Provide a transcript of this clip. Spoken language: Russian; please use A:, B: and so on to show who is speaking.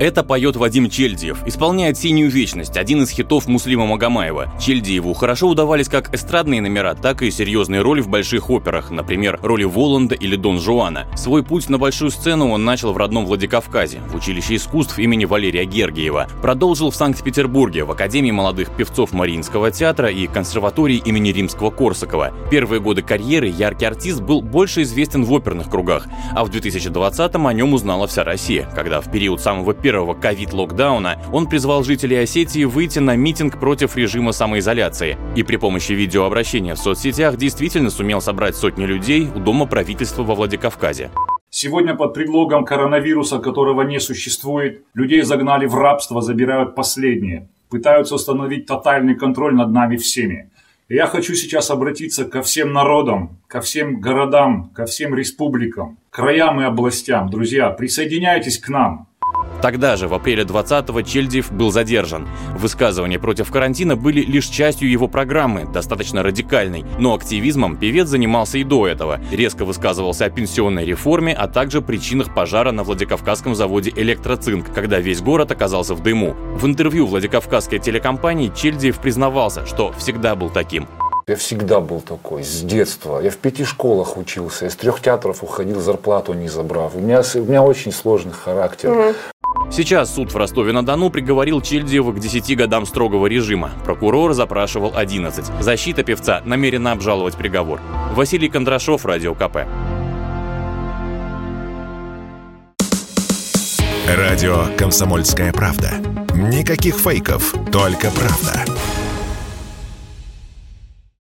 A: Это поет Вадим Чельдиев, исполняет «Синюю вечность», один из хитов Муслима Магомаева. Чельдиеву хорошо удавались как эстрадные номера, так и серьезные роли в больших операх, например, роли Воланда или Дон Жуана. Свой путь на большую сцену он начал в родном Владикавказе, в училище искусств имени Валерия Гергиева. Продолжил в Санкт-Петербурге, в Академии молодых певцов Мариинского театра и консерватории имени Римского-Корсакова. Первые годы карьеры яркий артист был больше известен в оперных кругах, а в 2020-м о нем узнала вся Россия, когда в период самого первого ковид-локдауна он призвал жителей Осетии выйти на митинг против режима самоизоляции и при помощи видеообращения в соцсетях действительно сумел собрать сотни людей у Дома правительства во Владикавказе.
B: Сегодня под предлогом коронавируса, которого не существует, людей загнали в рабство, забирают последние. Пытаются установить тотальный контроль над нами всеми. И я хочу сейчас обратиться ко всем народам, ко всем городам, ко всем республикам, краям и областям. Друзья, присоединяйтесь к нам.
A: Тогда же, в апреле 20-го, Чельдиев был задержан. Высказывания против карантина были лишь частью его программы, достаточно радикальной. Но активизмом певец занимался и до этого. Резко высказывался о пенсионной реформе, а также причинах пожара на Владикавказском заводе «Электроцинк», когда весь город оказался в дыму. В интервью Владикавказской телекомпании Чельдиев признавался, что всегда был таким.
C: Я всегда был такой, с детства. Я в пяти школах учился, из трех театров уходил, зарплату не забрав. У меня, у меня очень сложный характер.
A: Сейчас суд в Ростове-на-Дону приговорил Чельдиева к 10 годам строгого режима. Прокурор запрашивал 11. Защита певца намерена обжаловать приговор. Василий Кондрашов, Радио КП.
D: Радио «Комсомольская правда». Никаких фейков, только правда.